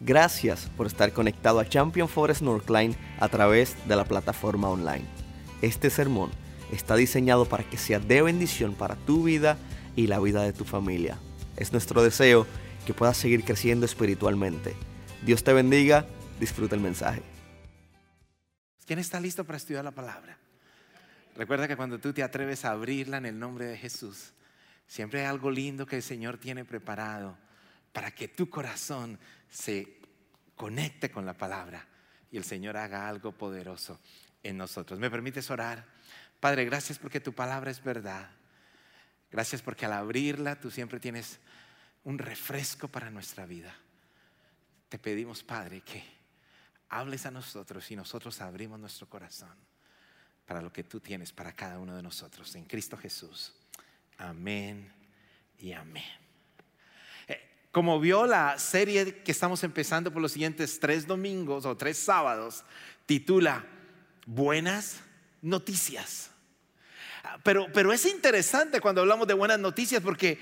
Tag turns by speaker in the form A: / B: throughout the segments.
A: Gracias por estar conectado a Champion Forest Northline a través de la plataforma online. Este sermón está diseñado para que sea de bendición para tu vida y la vida de tu familia. Es nuestro deseo que puedas seguir creciendo espiritualmente. Dios te bendiga, disfruta el mensaje.
B: ¿Quién está listo para estudiar la palabra? Recuerda que cuando tú te atreves a abrirla en el nombre de Jesús, siempre hay algo lindo que el Señor tiene preparado para que tu corazón se conecte con la palabra y el Señor haga algo poderoso en nosotros. ¿Me permites orar? Padre, gracias porque tu palabra es verdad. Gracias porque al abrirla tú siempre tienes un refresco para nuestra vida. Te pedimos, Padre, que hables a nosotros y nosotros abrimos nuestro corazón para lo que tú tienes para cada uno de nosotros. En Cristo Jesús. Amén y amén. Como vio la serie que estamos empezando por los siguientes tres domingos o tres sábados, titula Buenas Noticias. Pero, pero es interesante cuando hablamos de buenas noticias porque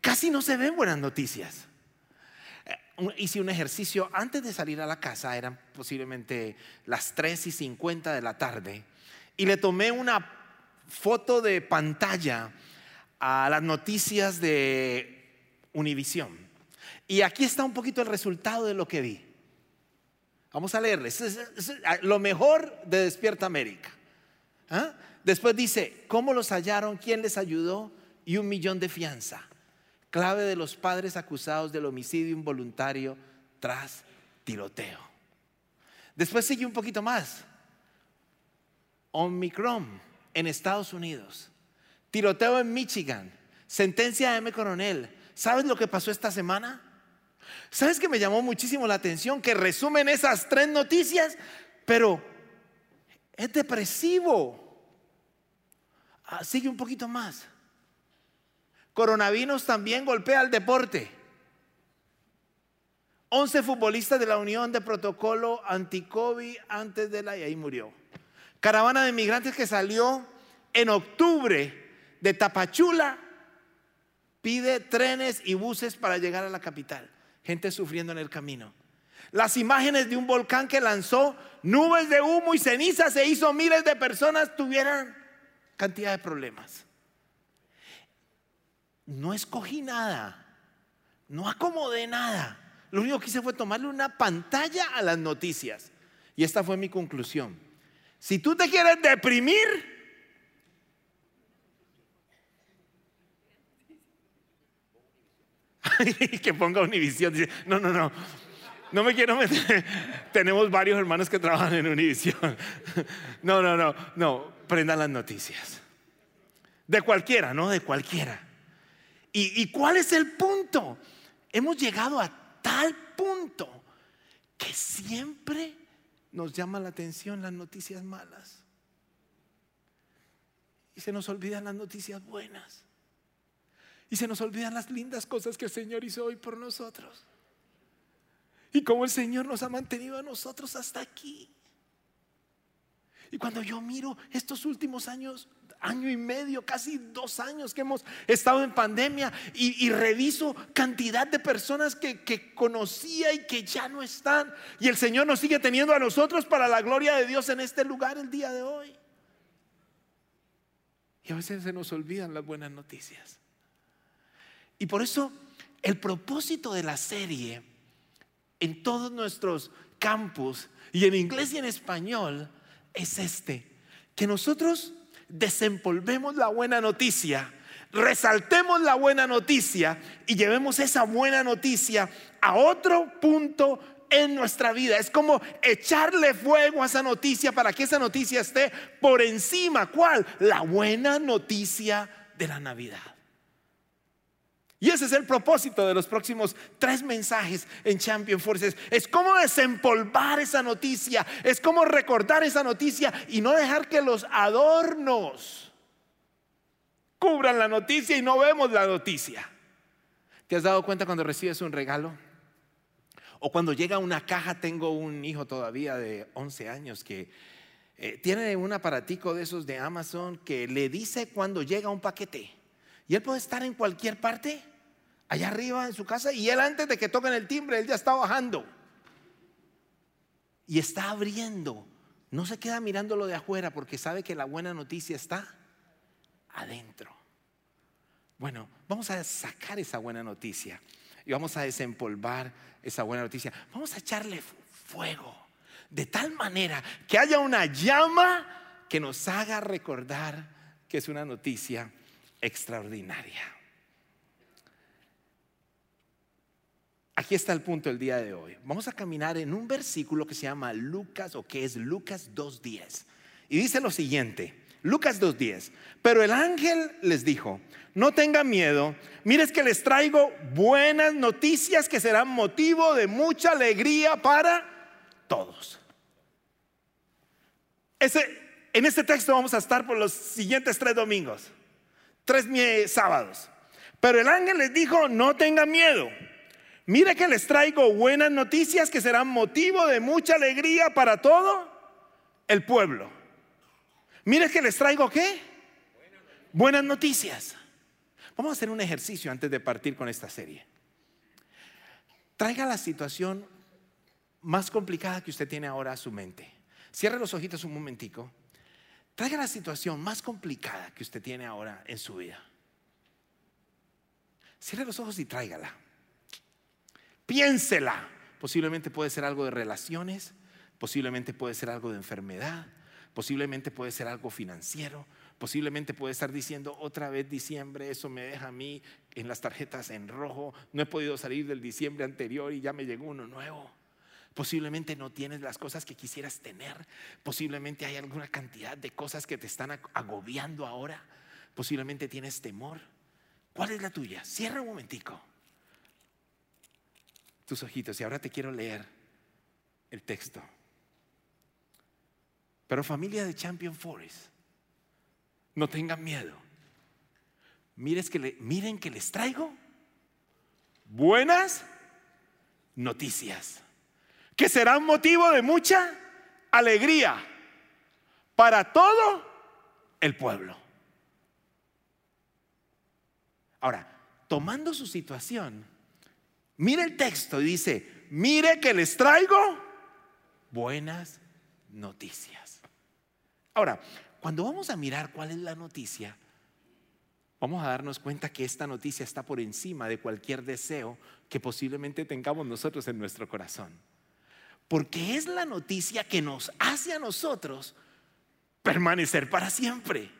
B: casi no se ven buenas noticias. Eh, hice un ejercicio antes de salir a la casa, eran posiblemente las 3 y 50 de la tarde, y le tomé una foto de pantalla a las noticias de Univisión. Y aquí está un poquito el resultado de lo que vi. Vamos a leerles. lo mejor de Despierta América. ¿Ah? Después dice, ¿cómo los hallaron? ¿Quién les ayudó? Y un millón de fianza. Clave de los padres acusados del homicidio involuntario tras tiroteo. Después sigue un poquito más. Omicron en Estados Unidos. Tiroteo en Michigan. Sentencia de M. Coronel. ¿Sabes lo que pasó esta semana? ¿Sabes que me llamó muchísimo la atención? Que resumen esas tres noticias, pero es depresivo. Ah, sigue un poquito más. Coronavirus también golpea al deporte. 11 futbolistas de la Unión de Protocolo Anticovid antes de la y ahí murió. Caravana de migrantes que salió en octubre de Tapachula pide trenes y buses para llegar a la capital. Gente sufriendo en el camino. Las imágenes de un volcán que lanzó nubes de humo y ceniza se hizo miles de personas tuvieran cantidad de problemas. No escogí nada, no acomodé nada. Lo único que hice fue tomarle una pantalla a las noticias. Y esta fue mi conclusión. Si tú te quieres deprimir, que ponga Univisión. Dice, no, no, no. No me quiero meter. Tenemos varios hermanos que trabajan en Univisión. No, no, no, no. Prendan las noticias. De cualquiera, no de cualquiera. ¿Y, ¿Y cuál es el punto? Hemos llegado a tal punto que siempre nos llama la atención las noticias malas. Y se nos olvidan las noticias buenas. Y se nos olvidan las lindas cosas que el Señor hizo hoy por nosotros. Y cómo el Señor nos ha mantenido a nosotros hasta aquí. Y cuando yo miro estos últimos años, año y medio, casi dos años que hemos estado en pandemia y, reviso cantidad de personas que, conocía y que ya no están. Y el Señor nos sigue teniendo a nosotros para la gloria de Dios en este lugar el día de hoy. Y a veces se nos olvidan las buenas noticias. Y por eso el propósito de la serie en todos nuestros campus y en inglés y en español es este, que nosotros desempolvemos la buena noticia, resaltemos la buena noticia y llevemos esa buena noticia a otro punto en nuestra vida. Es como echarle fuego a esa noticia para que esa noticia esté por encima. ¿Cuál? La buena noticia de la Navidad. Y ese es el propósito de los próximos tres mensajes en Champion Forces. Es cómo desempolvar esa noticia, es cómo recordar esa noticia y no dejar que los adornos cubran la noticia y no vemos la noticia. ¿Te has dado cuenta cuando recibes un regalo? O cuando llega una caja, tengo un hijo todavía de 11 años que eh, tiene un aparatico de esos de Amazon que le dice cuando llega un paquete. Y él puede estar en cualquier parte, allá arriba en su casa, y él antes de que toquen el timbre, él ya está bajando. y está abriendo. No se queda mirando lo de afuera porque sabe que la buena noticia está adentro. Bueno, vamos a sacar esa buena noticia y vamos a desempolvar esa buena noticia. Vamos a echarle fuego de tal manera que haya una llama que nos haga recordar que es una noticia extraordinaria. Aquí está el punto del día de hoy. Vamos a caminar en un versículo que se llama Lucas o que es Lucas 2.10. Y dice lo siguiente, Lucas 2.10, pero el ángel les dijo, no tengan miedo, mires que les traigo buenas noticias que serán motivo de mucha alegría para todos. en este texto vamos a estar por los siguientes tres domingos, tres sábados. Pero el ángel les dijo, no tengan miedo. Mire que les traigo buenas noticias que serán motivo de mucha alegría para todo el pueblo. Mire que les traigo qué? Buenas noticias. Vamos a hacer un ejercicio antes de partir con esta serie. Traiga la situación más complicada que usted tiene ahora a su mente. Cierre los ojitos un momentico. Traiga la situación más complicada que usted tiene ahora en su vida. Cierre los ojos y tráigala. Piénsela. Posiblemente puede ser algo de relaciones, posiblemente puede ser algo de enfermedad, posiblemente puede ser algo financiero, Posiblemente puede estar diciendo otra vez diciembre, eso me deja a mí en las tarjetas en rojo, no he podido salir del diciembre anterior y ya me llegó uno nuevo. Posiblemente no tienes las cosas que quisieras tener. Posiblemente hay alguna cantidad de cosas que te están agobiando ahora. Posiblemente tienes temor. ¿Cuál es la tuya? Cierra un momentico tus ojitos y ahora te quiero leer el texto. Pero familia de Champion Forest, no tengan miedo. que miren que les traigo buenas noticias, que serán motivo de mucha alegría para todo el pueblo. Ahora, tomando su situación, mire el texto y dice, mire que les traigo buenas noticias. Ahora, cuando vamos a mirar cuál es la noticia, vamos a darnos cuenta que esta noticia está por encima de cualquier deseo que posiblemente tengamos nosotros en nuestro corazón. Porque es la noticia que nos hace a nosotros permanecer para siempre.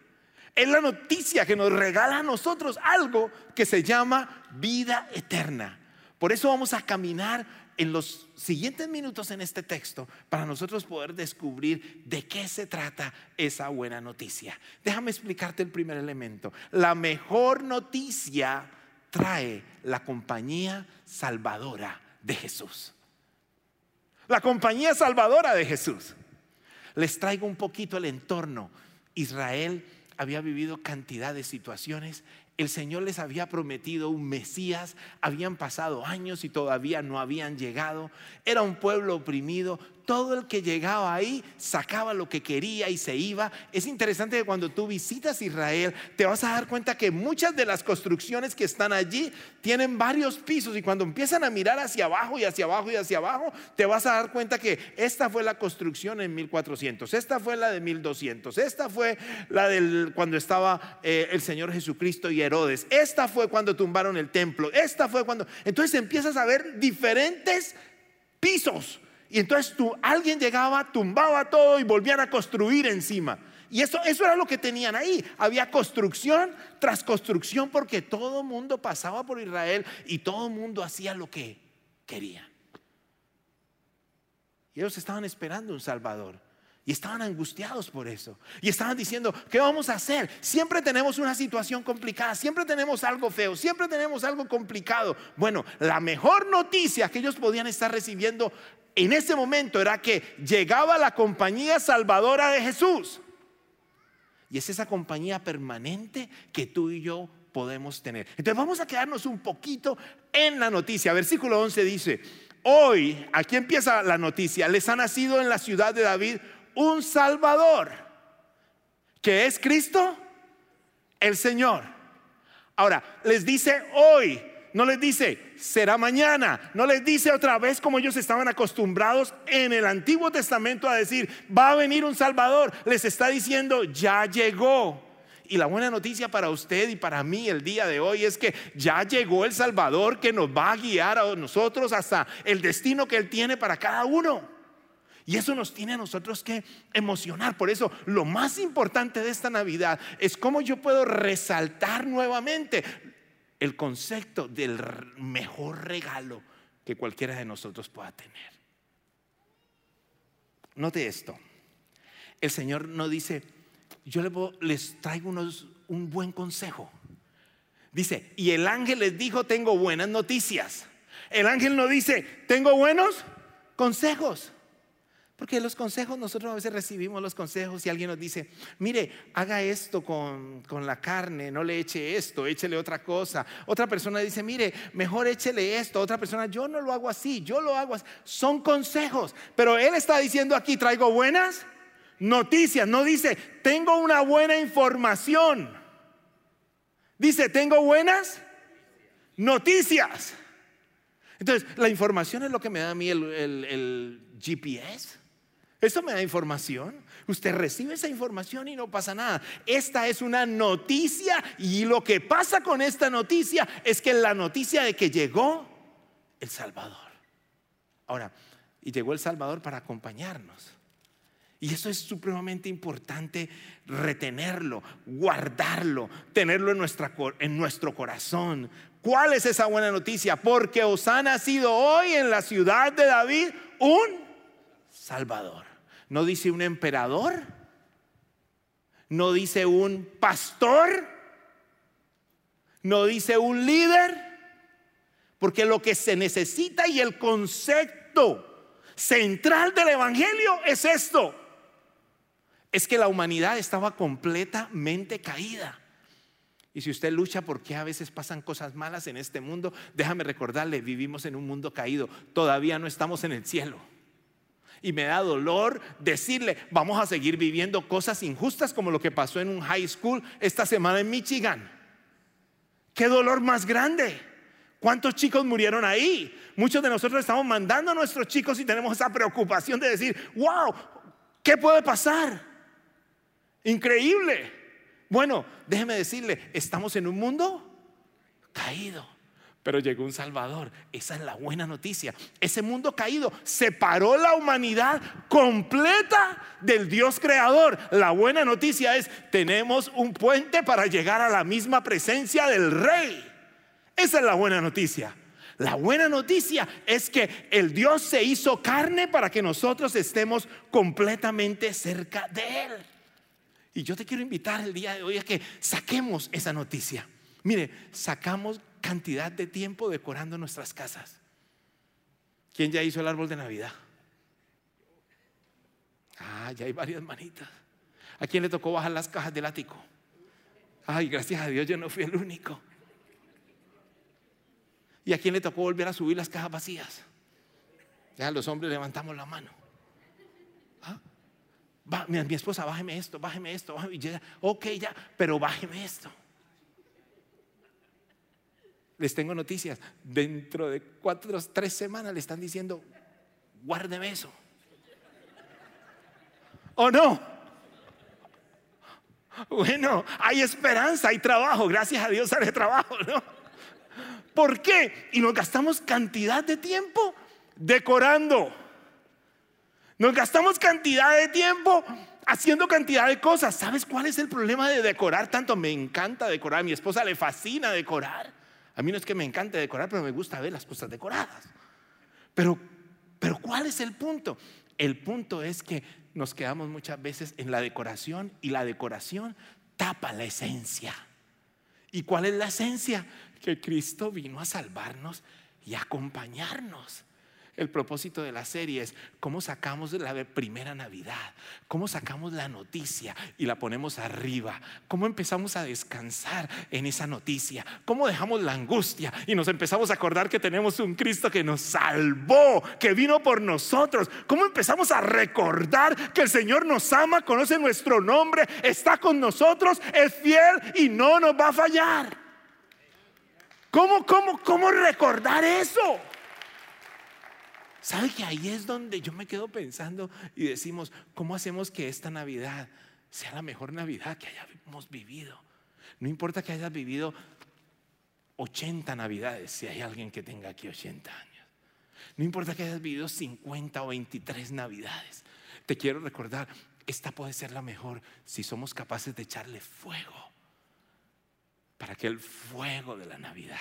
B: Es la noticia que nos regala a nosotros algo que se llama vida eterna. Por eso vamos a caminar en los siguientes minutos en este texto para nosotros poder descubrir de qué se trata esa buena noticia. Déjame explicarte el primer elemento. La mejor noticia trae la compañía salvadora de Jesús. La compañía salvadora de Jesús. Les traigo un poquito el entorno. Israel había vivido cantidad de situaciones el Señor les había prometido un Mesías, habían pasado años y todavía no habían llegado, era un pueblo oprimido, todo el que llegaba ahí sacaba lo que quería y se iba. Es interesante que cuando tú visitas Israel te vas a dar cuenta que muchas de las construcciones que están allí tienen varios pisos y cuando empiezan a mirar hacia abajo y hacia abajo y hacia abajo, te vas a dar cuenta que esta fue la construcción en 1400, esta fue la de 1200, esta fue la del cuando estaba eh, el Señor Jesucristo y Herodes, esta fue cuando tumbaron el templo, esta fue cuando... Entonces empiezas a ver diferentes pisos y entonces tú, alguien llegaba, tumbaba todo y volvían a construir encima. Y eso, eso era lo que tenían ahí. Había construcción tras construcción porque todo mundo pasaba por Israel y todo mundo hacía lo que quería. Y ellos estaban esperando un Salvador. Y estaban angustiados por eso. Y estaban diciendo, ¿qué vamos a hacer? Siempre tenemos una situación complicada, siempre tenemos algo feo, siempre tenemos algo complicado. Bueno, la mejor noticia que ellos podían estar recibiendo en ese momento era que llegaba la compañía salvadora de Jesús. Y es esa compañía permanente que tú y yo podemos tener. Entonces vamos a quedarnos un poquito en la noticia. Versículo 11 dice, hoy, aquí empieza la noticia, les ha nacido en la ciudad de David un Salvador, que es Cristo el Señor. Ahora, les dice hoy, No les dice, será mañana. No les dice otra vez como ellos estaban acostumbrados en el Antiguo Testamento a decir, va a venir un Salvador. Les está diciendo, ya llegó. Y la buena noticia para usted y para mí el día de hoy es que ya llegó el Salvador que nos va a guiar a nosotros hasta el destino que Él tiene para cada uno. Y eso nos tiene a nosotros que emocionar. Por eso lo más importante de esta Navidad es cómo yo puedo resaltar nuevamente el concepto del mejor regalo que cualquiera de nosotros pueda tener. Note esto. El Señor no dice, yo les traigo unos, un buen consejo. Dice, y el ángel les dijo, tengo buenas noticias. El ángel no dice, tengo buenos consejos. Porque los consejos, nosotros a veces recibimos los consejos y alguien nos dice, mire, haga esto con, con, la carne, no le eche esto, échele otra cosa. Otra persona dice, mire, mejor échele esto. Otra persona, yo no lo hago así, yo lo hago así. Son consejos. Pero él está diciendo aquí, traigo buenas noticias. No dice, tengo una buena información. Dice, tengo buenas noticias. Entonces, la información es lo que me da a mí el, el GPS. Eso me da información. Usted recibe esa información y no pasa nada. Esta es una noticia y lo que pasa con esta noticia es que la noticia de que llegó el Salvador. Ahora, y llegó el Salvador para acompañarnos. Y eso es supremamente importante retenerlo, guardarlo, tenerlo en, nuestra, en nuestro corazón. ¿Cuál es esa buena noticia? Porque os ha nacido hoy en la ciudad de David un Salvador. No dice un emperador, no dice un pastor, no dice un líder, porque lo que se necesita y el concepto central del Evangelio es esto. Es que la humanidad estaba completamente caída. Y si usted lucha porque a veces pasan cosas malas en este mundo, déjame recordarle, vivimos en un mundo caído, todavía no estamos en el cielo. Y me da dolor decirle, vamos a seguir viviendo cosas injustas como lo que pasó en un high school esta semana en Michigan. ¿Qué dolor más grande? ¿Cuántos chicos murieron ahí? Muchos de nosotros estamos mandando a nuestros chicos y tenemos esa preocupación de decir, wow, ¿qué puede pasar? Increíble. Bueno, déjeme decirle, estamos en un mundo caído pero llegó un Salvador. Esa es la buena noticia. Ese mundo caído separó la humanidad completa del Dios creador. La buena noticia es, tenemos un puente para llegar a la misma presencia del Rey. Esa es la buena noticia. La buena noticia es que el Dios se hizo carne para que nosotros estemos completamente cerca de Él. Y yo te quiero invitar el día de hoy a que saquemos esa noticia. Mire, sacamos cantidad de tiempo decorando nuestras casas. ¿Quién ya hizo el árbol de Navidad? Ah, ya hay varias manitas. ¿A quién le tocó bajar las cajas del ático? Ay, gracias a Dios yo no fui el único. ¿Y a quién le tocó volver a subir las cajas vacías? Ya los hombres levantamos la mano. ¿Ah? mi, esposa, bájeme esto, bájeme esto, bájeme. ok, ya, pero bájeme esto les tengo noticias. Dentro de cuatro, tres semanas le están diciendo, guárdeme eso. ¿O no? Bueno, hay esperanza, hay trabajo. Gracias a Dios sale trabajo, ¿no? ¿Por qué? Y nos gastamos cantidad de tiempo decorando. Nos gastamos cantidad de tiempo haciendo cantidad de cosas. ¿Sabes cuál es el problema de decorar tanto? Me encanta decorar. A mi esposa le fascina decorar. A mí no es que me encante decorar, pero me gusta ver las cosas decoradas. Pero, pero ¿cuál es el punto? El punto es que nos quedamos muchas veces en la decoración y la decoración tapa la esencia. ¿Y cuál es la esencia? Que Cristo vino a salvarnos y a acompañarnos. El propósito de la serie es cómo sacamos la primera Navidad, cómo sacamos la noticia y la ponemos arriba, cómo empezamos a descansar en esa noticia, cómo dejamos la angustia y nos empezamos a acordar que tenemos un Cristo que nos salvó, que vino por nosotros, cómo empezamos a recordar que el Señor nos ama, conoce nuestro nombre, está con nosotros, es fiel y no nos va a fallar. ¿Cómo, cómo, cómo recordar eso? ¿Sabe que ahí es donde yo me quedo pensando y decimos, ¿cómo hacemos que esta Navidad sea la mejor Navidad que hayamos vivido? No importa que hayas vivido 80 Navidades, si hay alguien que tenga aquí 80 años. No importa que hayas vivido 50 o 23 Navidades. Te quiero recordar, esta puede ser la mejor si somos capaces de echarle fuego para que el fuego de la Navidad,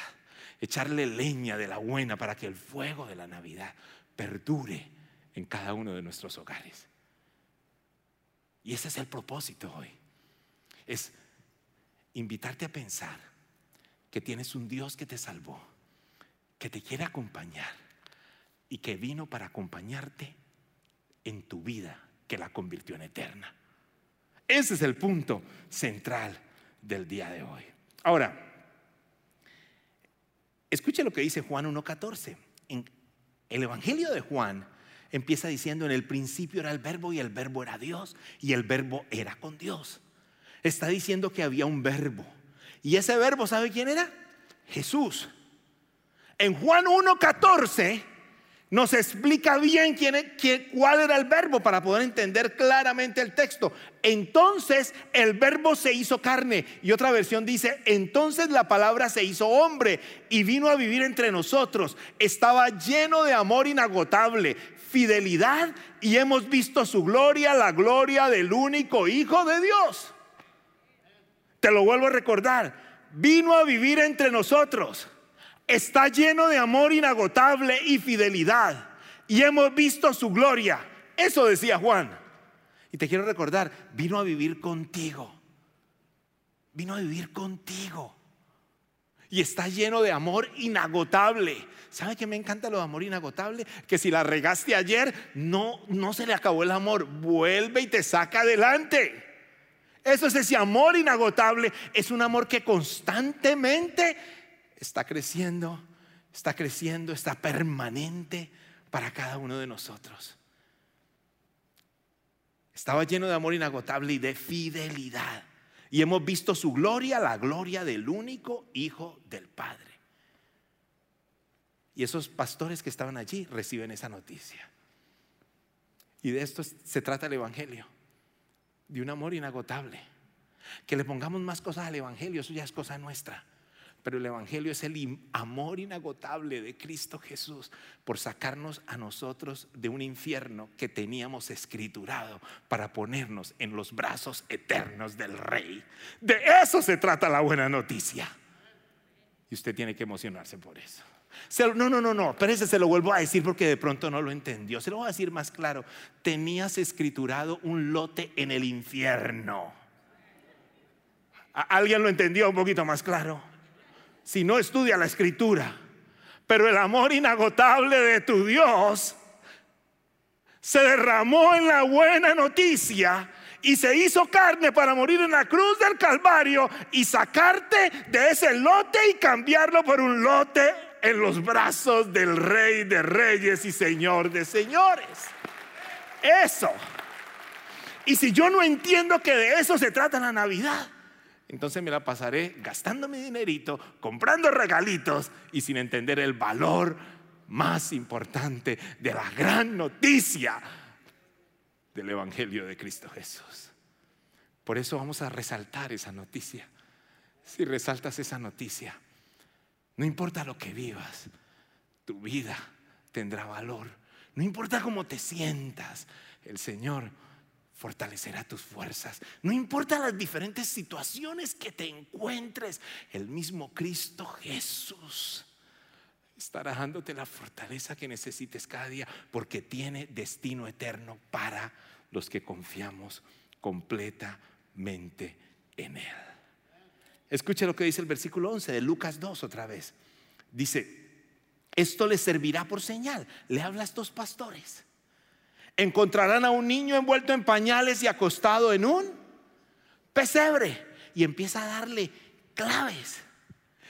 B: echarle leña de la buena para que el fuego de la Navidad perdure en cada uno de nuestros hogares. Y ese es el propósito hoy. Es invitarte a pensar que tienes un Dios que te salvó, que te quiere acompañar y que vino para acompañarte en tu vida, que la convirtió en eterna. Ese es el punto central del día de hoy. Ahora, escuche lo que dice Juan 1.14. El Evangelio de Juan empieza diciendo, en el principio era el verbo y el verbo era Dios y el verbo era con Dios. Está diciendo que había un verbo. Y ese verbo, ¿sabe quién era? Jesús. En Juan 1.14 nos explica bien quién, cuál era el verbo para poder entender claramente el texto. Entonces el verbo se hizo carne. Y otra versión dice, entonces la palabra se hizo hombre y vino a vivir entre nosotros. Estaba lleno de amor inagotable, fidelidad y hemos visto su gloria, la gloria del único Hijo de Dios. Te lo vuelvo a recordar. Vino a vivir entre nosotros está lleno de amor inagotable y fidelidad. Y hemos visto su gloria. Eso decía Juan. Y te quiero recordar, vino a vivir contigo. Vino a vivir contigo. Y está lleno de amor inagotable. ¿Sabe que me encanta lo de amor inagotable? Que si la regaste ayer, no, no se le acabó el amor. Vuelve y te saca adelante. Eso es ese amor inagotable. Es un amor que constantemente está creciendo, está creciendo, está permanente para cada uno de nosotros. Estaba lleno de amor inagotable y de fidelidad. Y hemos visto su gloria, la gloria del único Hijo del Padre. Y esos pastores que estaban allí reciben esa noticia. Y de esto se trata el Evangelio, de un amor inagotable. Que le pongamos más cosas al Evangelio, eso ya es cosa nuestra. Pero el Evangelio es el amor inagotable de Cristo Jesús por sacarnos a nosotros de un infierno que teníamos escriturado para ponernos en los brazos eternos del Rey. De eso se trata la buena noticia. Y usted tiene que emocionarse por eso. No, no, no, no, pero ese se lo vuelvo a decir porque de pronto no lo entendió. Se lo voy a decir más claro. Tenías escriturado un lote en el infierno. ¿Alguien lo entendió un poquito más claro? Si no estudia la escritura. Pero el amor inagotable de tu Dios se derramó en la buena noticia y se hizo carne para morir en la cruz del Calvario y sacarte de ese lote y cambiarlo por un lote en los brazos del Rey de Reyes y Señor de Señores. Eso. Y si yo no entiendo que de eso se trata la Navidad, entonces me la pasaré gastando mi dinerito, comprando regalitos y sin entender el valor más importante de la gran noticia del Evangelio de Cristo Jesús. Por eso vamos a resaltar esa noticia. Si resaltas esa noticia, no importa lo que vivas, tu vida tendrá valor. No importa cómo te sientas, el Señor fortalecerá tus fuerzas. No importa las diferentes situaciones que te encuentres, el mismo Cristo Jesús estará dándote la fortaleza que necesites cada día porque tiene destino eterno para los que confiamos completamente en Él. Escuche lo que dice el versículo 11 de Lucas 2 otra vez. Dice, esto les servirá por señal. Le habla a estos pastores encontrarán a un niño envuelto en pañales y acostado en un pesebre. Y empieza a darle claves.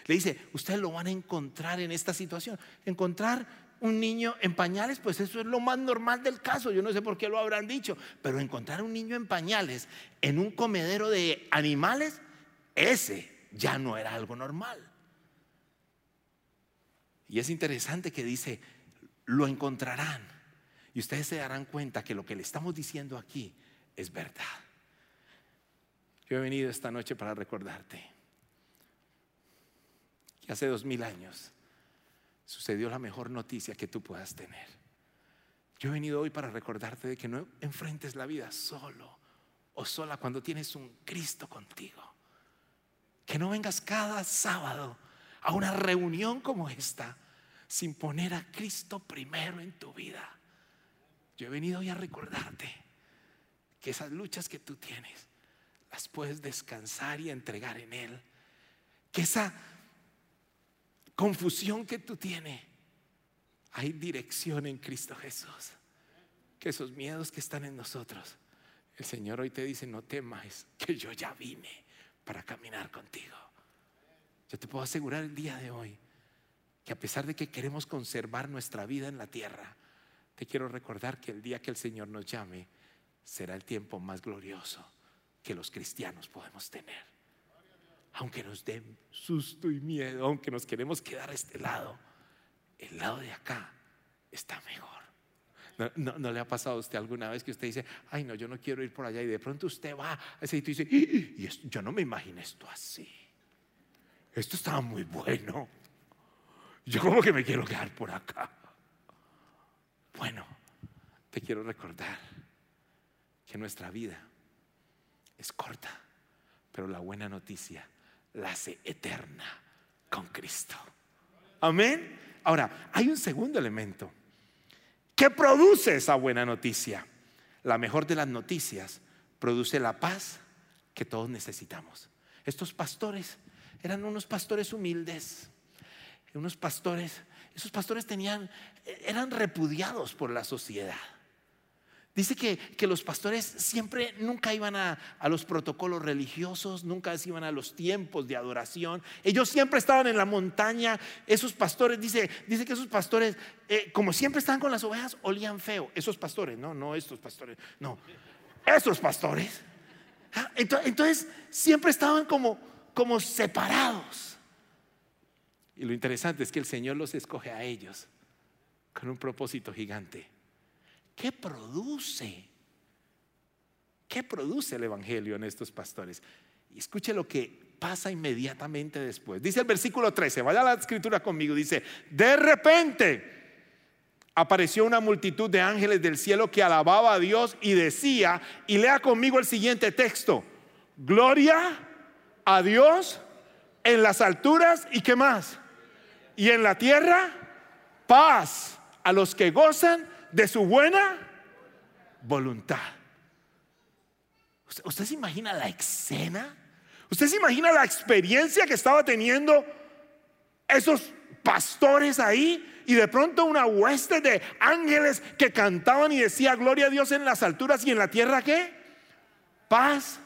B: Le dice, ustedes lo van a encontrar en esta situación. Encontrar un niño en pañales, pues eso es lo más normal del caso. Yo no sé por qué lo habrán dicho, pero encontrar un niño en pañales en un comedero de animales, ese ya no era algo normal. Y es interesante que dice, lo encontrarán. Y ustedes se darán cuenta que lo que le estamos diciendo aquí es verdad. Yo he venido esta noche para recordarte que hace dos mil años sucedió la mejor noticia que tú puedas tener. Yo he venido hoy para recordarte de que no enfrentes la vida solo o sola cuando tienes un Cristo contigo. Que no vengas cada sábado a una reunión como esta sin poner a Cristo primero en tu vida. Yo he venido hoy a recordarte que esas luchas que tú tienes las puedes descansar y entregar en Él. Que esa confusión que tú tienes, hay dirección en Cristo Jesús. Que esos miedos que están en nosotros, el Señor hoy te dice, no temas, que yo ya vine para caminar contigo. Yo te puedo asegurar el día de hoy que a pesar de que queremos conservar nuestra vida en la tierra, te quiero recordar que el día que el Señor nos llame será el tiempo más glorioso que los cristianos podemos tener. Aunque nos den susto y miedo, aunque nos queremos quedar a este lado, el lado de acá está mejor. No, le ha pasado a usted alguna vez que usted dice, ay no, yo no quiero ir por allá y de pronto usted va a ese sitio y dice, y yo no me imagino esto así. Esto estaba muy bueno. Yo como que me quiero quedar por acá. Bueno, te quiero recordar que nuestra vida es corta, pero la buena noticia la hace eterna con Cristo. Amén. Ahora, hay un segundo elemento que produce esa buena noticia. La mejor de las noticias produce la paz que todos necesitamos. Estos pastores eran unos pastores humildes unos pastores, esos pastores tenían, eran repudiados por la sociedad. Dice que, que, los pastores siempre nunca iban a, los protocolos religiosos, nunca iban a los tiempos de adoración. Ellos siempre estaban en la montaña. Esos pastores, dice, dice que esos pastores, eh, como siempre estaban con las ovejas, olían feo. Esos pastores, no, no estos pastores, no. Esos pastores. Ah, entonces, entonces siempre estaban como, como separados. Y lo interesante es que el Señor los escoge a ellos con un propósito gigante. ¿Qué produce? ¿Qué produce el Evangelio en estos pastores? Escuche lo que pasa inmediatamente después. Dice el versículo 13, vaya la escritura conmigo, dice, de repente apareció una multitud de ángeles del cielo que alababa a Dios y decía, y lea conmigo el siguiente texto, gloria a Dios en las alturas y qué más y en la tierra paz a los que gozan de su buena voluntad. ¿Usted, se imagina la escena? ¿Usted se imagina la experiencia que estaba teniendo esos pastores ahí? Y de pronto una hueste de ángeles que cantaban y decía gloria a Dios en las alturas y en la tierra qué? Paz.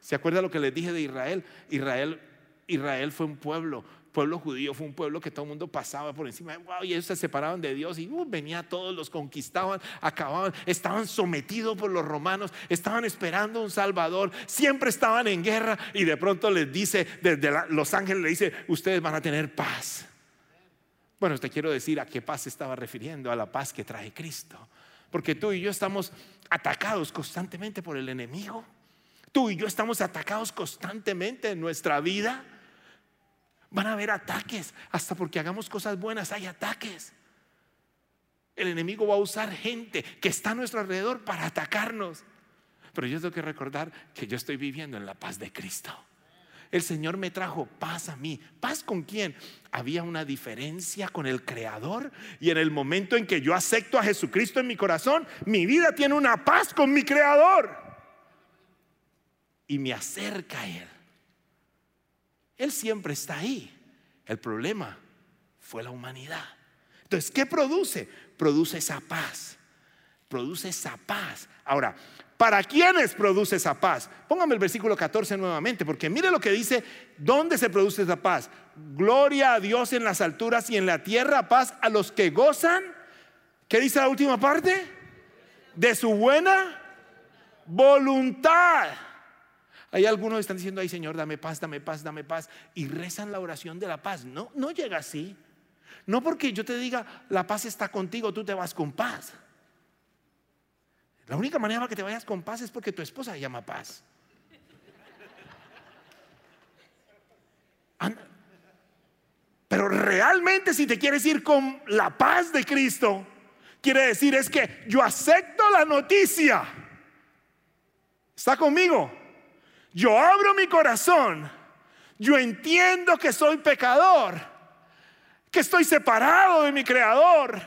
B: ¿Se acuerda lo que les dije de Israel? Israel Israel fue un pueblo pueblo judío fue un pueblo que todo el mundo pasaba por encima wow, y ellos se separaban de Dios y uh, venía todos, los conquistaban, acababan, estaban sometidos por los romanos, estaban esperando un Salvador, siempre estaban en guerra y de pronto les dice, desde los ángeles le dice, ustedes van a tener paz. Bueno, te quiero decir a qué paz estaba refiriendo, a la paz que trae Cristo. Porque tú y yo estamos atacados constantemente por el enemigo. Tú y yo estamos atacados constantemente en nuestra vida. Van a haber ataques, hasta porque hagamos cosas buenas hay ataques. El enemigo va a usar gente que está a nuestro alrededor para atacarnos. Pero yo tengo que recordar que yo estoy viviendo en la paz de Cristo. El Señor me trajo paz a mí. ¿Paz con quién? Había una diferencia con el Creador y en el momento en que yo acepto a Jesucristo en mi corazón, mi vida tiene una paz con mi Creador. Y me acerca a Él. Él siempre está ahí. El problema fue la humanidad. Entonces, ¿qué produce? Produce esa paz. Produce esa paz. Ahora, ¿para quiénes produce esa paz? Póngame el versículo 14 nuevamente, porque mire lo que dice, ¿dónde se produce esa paz? Gloria a Dios en las alturas y en la tierra, paz a los que gozan. ¿Qué dice la última parte? De su buena voluntad. Hay algunos que están diciendo, ay Señor, dame paz, dame paz, dame paz, y rezan la oración de la paz. No, no llega así. No porque yo te diga, la paz está contigo, tú te vas con paz. La única manera para que te vayas con paz es porque tu esposa llama paz. Pero realmente si te quieres ir con la paz de Cristo, quiere decir es que yo acepto la noticia. ¿Está conmigo? Yo abro mi corazón. Yo entiendo que soy pecador, que estoy separado de mi Creador.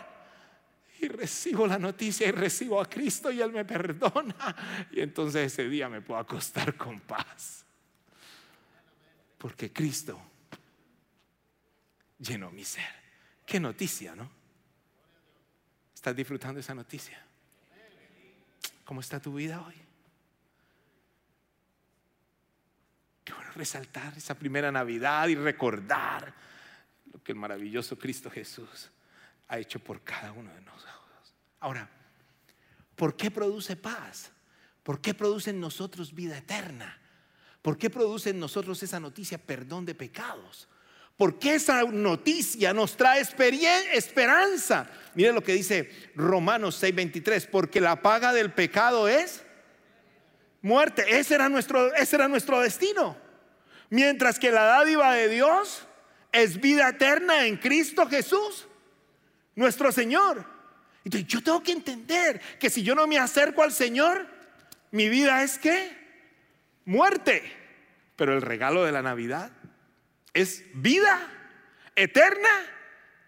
B: Y recibo la noticia y recibo a Cristo y Él me perdona. Y entonces ese día me puedo acostar con paz. Porque Cristo llenó mi ser. Qué noticia, ¿no? ¿Estás disfrutando esa noticia? ¿Cómo está tu vida hoy? Qué resaltar esa primera Navidad y recordar lo que el maravilloso Cristo Jesús ha hecho por cada uno de nosotros. Ahora, ¿por qué produce paz? ¿Por qué produce en nosotros vida eterna? ¿Por qué produce en nosotros esa noticia perdón de pecados? Porque esa noticia nos trae esperanza. Miren lo que dice Romanos 6:23, porque la paga del pecado es muerte. Ese era nuestro, ese era nuestro destino. Mientras que la dádiva de Dios es vida eterna en Cristo Jesús, nuestro Señor. Entonces yo tengo que entender que si yo no me acerco al Señor, mi vida es que muerte. Pero el regalo de la Navidad es vida eterna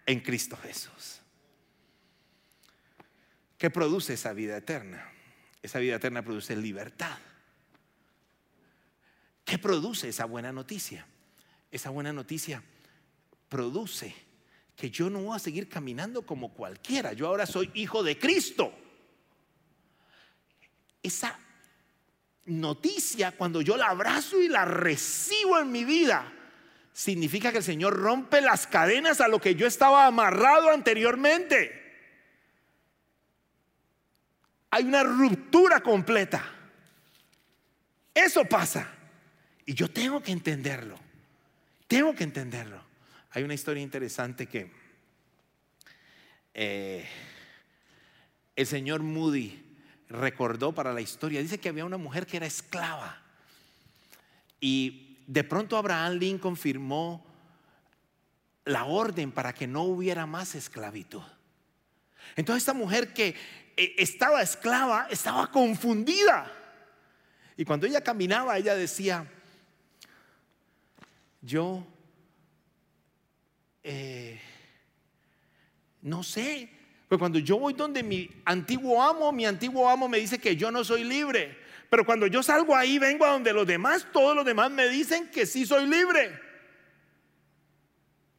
B: en Cristo Jesús. ¿Qué produce esa vida eterna? Esa vida eterna produce libertad. ¿Qué produce esa buena noticia? Esa buena noticia produce que yo no voy a seguir caminando como cualquiera. Yo ahora soy hijo de Cristo. Esa noticia, cuando yo la abrazo y la recibo en mi vida, significa que el Señor rompe las cadenas a lo que yo estaba amarrado anteriormente. Hay una ruptura completa. Eso pasa. Y yo tengo que entenderlo. Tengo que entenderlo. Hay una historia interesante que eh, el señor Moody recordó para la historia. Dice que había una mujer que era esclava. Y de pronto Abraham Lincoln firmó la orden para que no hubiera más esclavitud. Entonces esta mujer que estaba esclava estaba confundida. Y cuando ella caminaba, ella decía, yo eh, no sé, pero cuando yo voy donde mi antiguo amo, mi antiguo amo me dice que yo no soy libre. Pero cuando yo salgo ahí, vengo a donde los demás, todos los demás me dicen que sí soy libre.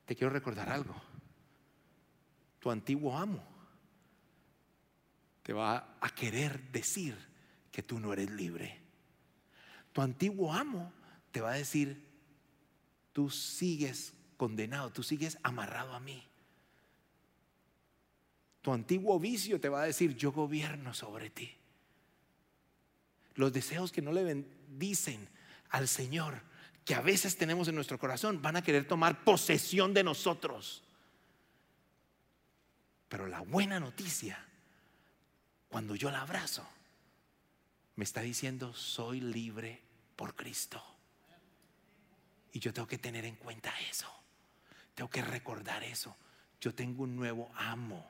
B: Te quiero recordar algo. Tu antiguo amo te va a querer decir que tú no eres libre. Tu antiguo amo te va a decir, tú sigues condenado, tú sigues amarrado a mí. Tu antiguo vicio te va a decir, yo gobierno sobre ti los deseos que no le bendicen al Señor, que a veces tenemos en nuestro corazón, van a querer tomar posesión de nosotros. Pero la buena noticia, cuando yo la abrazo, me está diciendo, soy libre por Cristo. Y yo tengo que tener en cuenta eso. Tengo que recordar eso. Yo tengo un nuevo amo.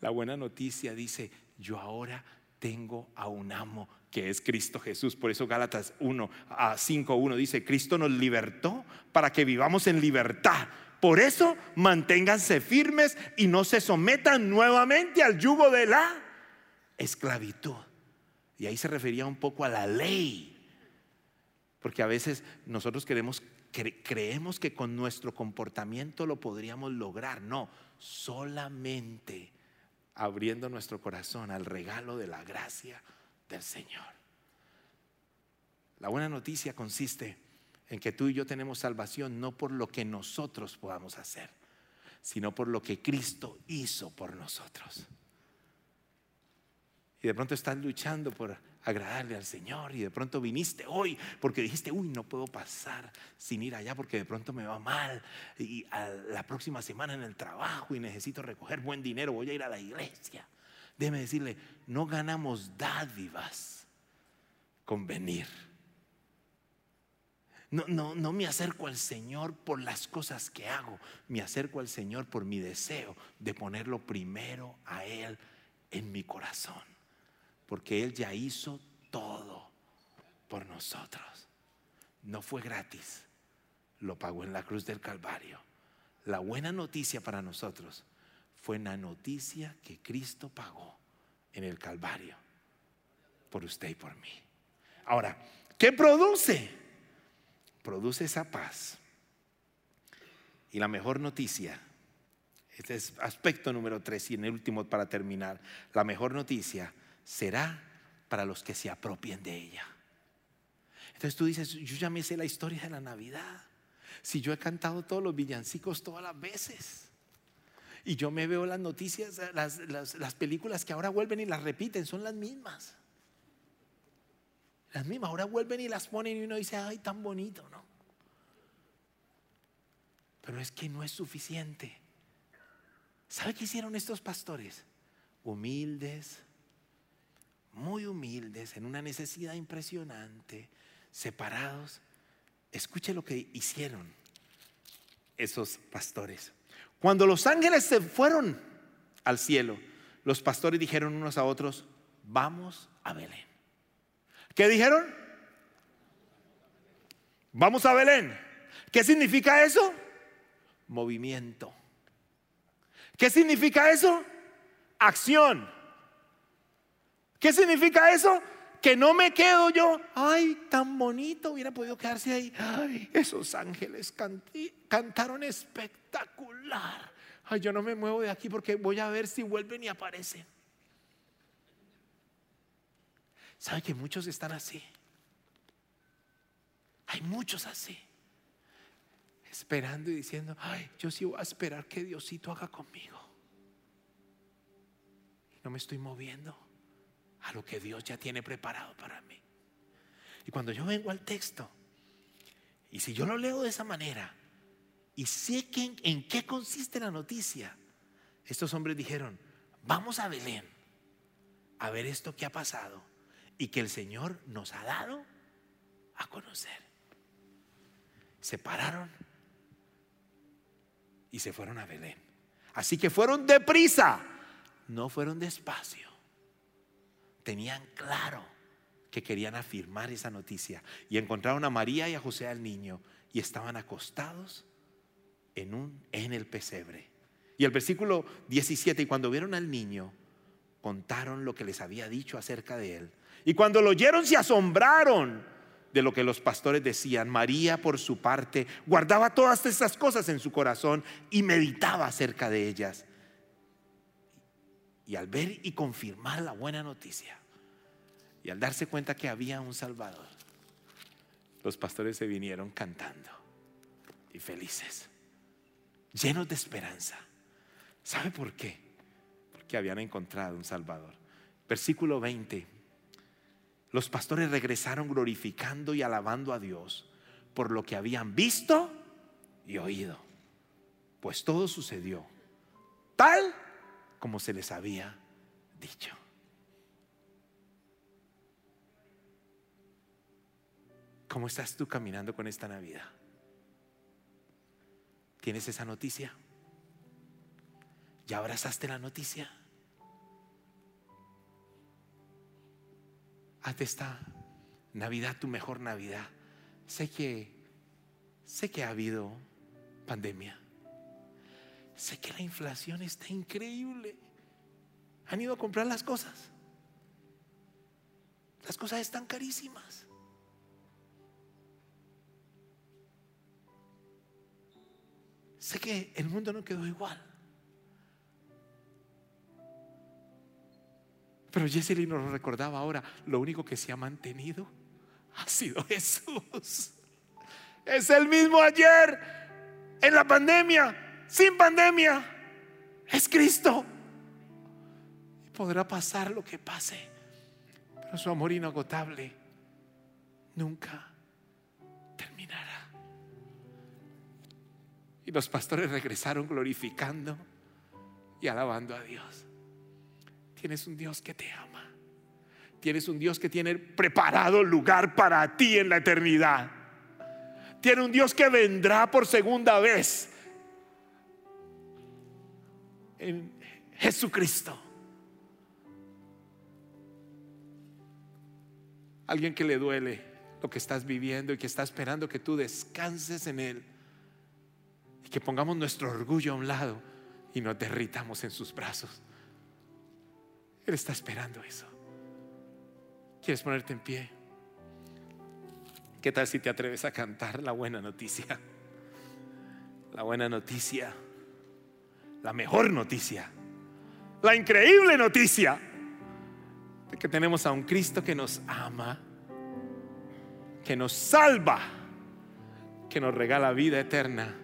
B: La buena noticia dice, yo ahora tengo a un amo que es Cristo Jesús. Por eso Gálatas 1 a 5.1 dice, Cristo nos libertó para que vivamos en libertad. Por eso manténganse firmes y no se sometan nuevamente al yugo de la esclavitud. Y ahí se refería un poco a la ley. Porque a veces nosotros queremos, creemos que con nuestro comportamiento lo podríamos lograr. No, solamente abriendo nuestro corazón al regalo de la gracia del Señor. La buena noticia consiste en que tú y yo tenemos salvación no por lo que nosotros podamos hacer, sino por lo que Cristo hizo por nosotros. Y de pronto estás luchando por agradarle al Señor y de pronto viniste hoy porque dijiste, uy, no puedo pasar sin ir allá porque de pronto me va mal y la próxima semana en el trabajo y necesito recoger buen dinero, voy a ir a la iglesia. Déjeme decirle, no ganamos dádivas con venir. No, no, no me acerco al Señor por las cosas que hago, me acerco al Señor por mi deseo de ponerlo primero a Él en mi corazón porque Él ya hizo todo por nosotros. No fue gratis, lo pagó en la cruz del Calvario. La buena noticia para nosotros fue la noticia que Cristo pagó en el Calvario por usted y por mí. Ahora, ¿qué produce? Produce esa paz. Y la mejor noticia, este es aspecto número tres y en el último para terminar, la mejor noticia será para los que se apropien de ella. Entonces tú dices, yo ya me sé la historia de la Navidad. Si yo he cantado todos los villancicos todas las veces. Y yo me veo las noticias, las, las, películas que ahora vuelven y las repiten, son las mismas. Las mismas, ahora vuelven y las ponen y uno dice, ay, tan bonito, ¿no? Pero es que no es suficiente. ¿Sabe qué hicieron estos pastores? Humildes, muy humildes, en una necesidad impresionante, separados. Escuche lo que hicieron esos pastores. Cuando los ángeles se fueron al cielo, los pastores dijeron unos a otros, vamos a Belén. ¿Qué dijeron? Vamos a Belén. ¿Qué significa eso? Movimiento. ¿Qué significa eso? Acción. ¿Qué significa eso? Que no me quedo yo, ay, tan bonito, hubiera podido quedarse ahí. Ay, esos ángeles cantaron espectacular. Ay, yo no me muevo de aquí porque voy a ver si vuelven y aparecen. ¿Sabe que muchos están así? Hay muchos así. Esperando y diciendo, ay, yo sí voy a esperar que Diosito haga conmigo. No me estoy moviendo a lo que Dios ya tiene preparado para mí. Y cuando yo vengo al texto, y si yo lo leo de esa manera, y sé en, qué consiste la noticia, estos hombres dijeron, vamos a Belén a ver esto que ha pasado y que el Señor nos ha dado a conocer. Se pararon y se fueron a Belén. Así que fueron deprisa, no fueron despacio tenían claro que querían afirmar esa noticia y encontraron a María y a José al niño y estaban acostados en un en el pesebre. Y el versículo 17, y cuando vieron al niño, contaron lo que les había dicho acerca de él. Y cuando lo oyeron se asombraron de lo que los pastores decían. María, por su parte, guardaba todas estas cosas en su corazón y meditaba acerca de ellas. Y al ver y confirmar la buena noticia, y al darse cuenta que había un Salvador, los pastores se vinieron cantando y felices, llenos de esperanza. ¿Sabe por qué? Porque habían encontrado un Salvador. Versículo 20. Los pastores regresaron glorificando y alabando a Dios por lo que habían visto y oído. Pues todo sucedió tal como se les había dicho. ¿Cómo estás tú caminando con esta Navidad? ¿Tienes esa noticia? ¿Ya abrazaste la noticia? Hazte esta Navidad tu mejor Navidad. Sé que sé que ha habido pandemia. Sé que la inflación está increíble. Han ido a comprar las cosas. Las cosas están carísimas. Sé que el mundo no quedó igual. Pero Jessely nos recordaba ahora, lo único que se ha mantenido ha sido Jesús. Es el mismo ayer en la pandemia sin pandemia es Cristo. podrá pasar lo que pase, pero su amor inagotable nunca terminará. Y los pastores regresaron glorificando y alabando a Dios. Tienes un Dios que te ama. Tienes un Dios que tiene preparado lugar para ti en la eternidad. Tiene un Dios que vendrá por segunda vez en Jesucristo. Alguien que le duele lo que estás viviendo y que está esperando que tú descanses en Él. Y que pongamos nuestro orgullo a un lado y nos derritamos en sus brazos. Él está esperando eso. ¿Quieres ponerte en pie? ¿Qué tal si te atreves a cantar la buena noticia? La buena noticia, la mejor noticia, la increíble noticia de que tenemos a un Cristo que nos ama, que nos salva, que nos regala vida eterna,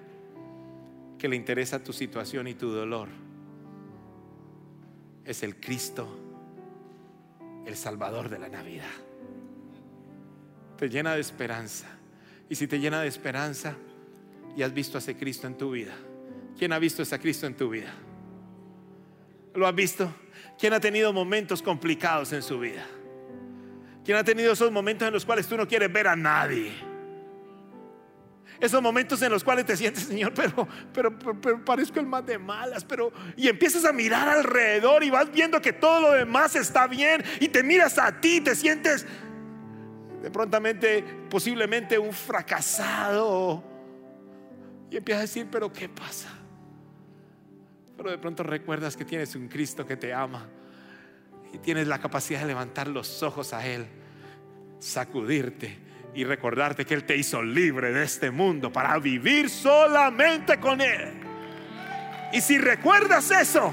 B: que le interesa tu situación y tu dolor. Es el Cristo, el Salvador de la Navidad. Te llena de esperanza. Y si te llena de esperanza y has visto a ese Cristo en tu vida, ¿quién ha visto a ese Cristo en tu vida? ¿Lo has visto? ¿Quién ha tenido momentos complicados en su vida? ¿Quién ha tenido esos momentos en los cuales tú no quieres ver a nadie? Esos momentos en los cuales te sientes, Señor, pero, pero, pero, parezco el más de malas, pero y empiezas a mirar alrededor y vas viendo que todo lo demás está bien y te miras a ti, te sientes de prontamente, posiblemente un fracasado y empiezas a decir, pero ¿qué pasa? Pero de pronto recuerdas que tienes un Cristo que te ama y tienes la capacidad de levantar los ojos a Él, sacudirte y recordarte que Él te hizo libre de este mundo para vivir solamente con Él. Y si recuerdas eso,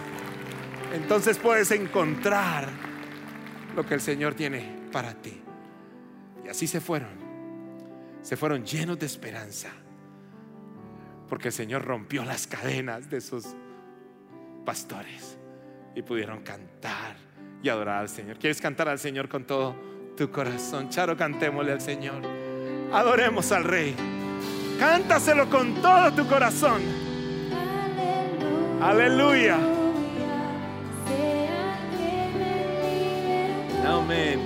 B: entonces puedes encontrar lo que el Señor tiene para ti. Y así se fueron. Se fueron llenos de esperanza. Porque el Señor rompió las cadenas de sus pastores y pudieron cantar y adorar al Señor. ¿Quieres cantar al Señor con todo tu corazón? Charo, cantémosle al Señor. Adoremos al Rey. Cántaselo con todo tu corazón. Aleluya. Amén.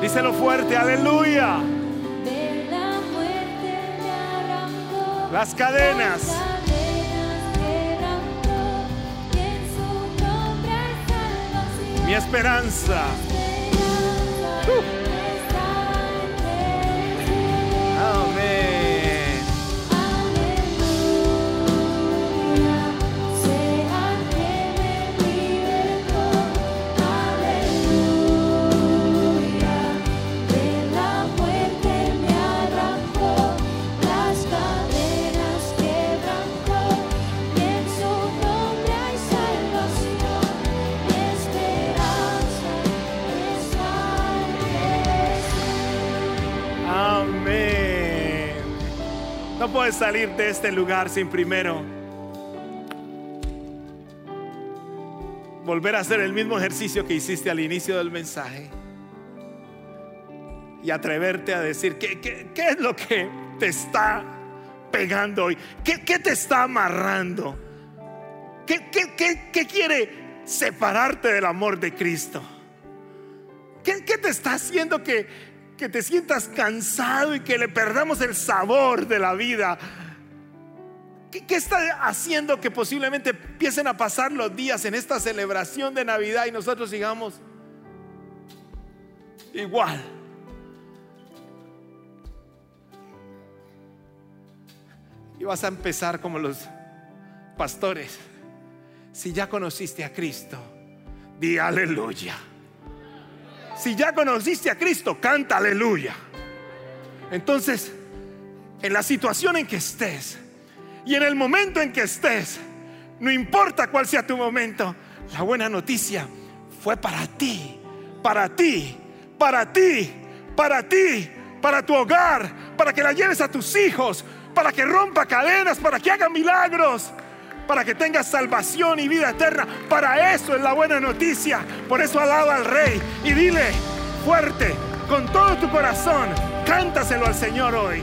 B: Díselo fuerte, aleluya. Las cadenas. Mi esperanza. Puedes salir de este lugar sin primero volver a hacer el mismo ejercicio que hiciste al inicio del mensaje. Y atreverte a decir qué, qué- qué es lo que te está pegando hoy, qué, qué te está amarrando, qué, quiere separarte del amor de Cristo. ¿Qué, qué te está haciendo que, que te sientas cansado y que le perdamos el sabor de la vida? ¿Qué, está haciendo que posiblemente empiecen a pasar los días en esta celebración de Navidad y nosotros sigamos igual? Y vas a empezar como los pastores. Si ya conociste a Cristo, di aleluya. Si ya conociste a Cristo, canta aleluya. Entonces, en la situación en que estés y en el momento en que estés, no importa cuál sea tu momento, la buena noticia fue para ti, para ti, para ti, para ti, para tu hogar, para que la lleves a tus hijos, para que rompa cadenas, para que haga milagros, para que tengas salvación y vida eterna. Para eso es la buena noticia. Por eso alaba al Rey y dile fuerte, con todo tu corazón, cántaselo al Señor hoy.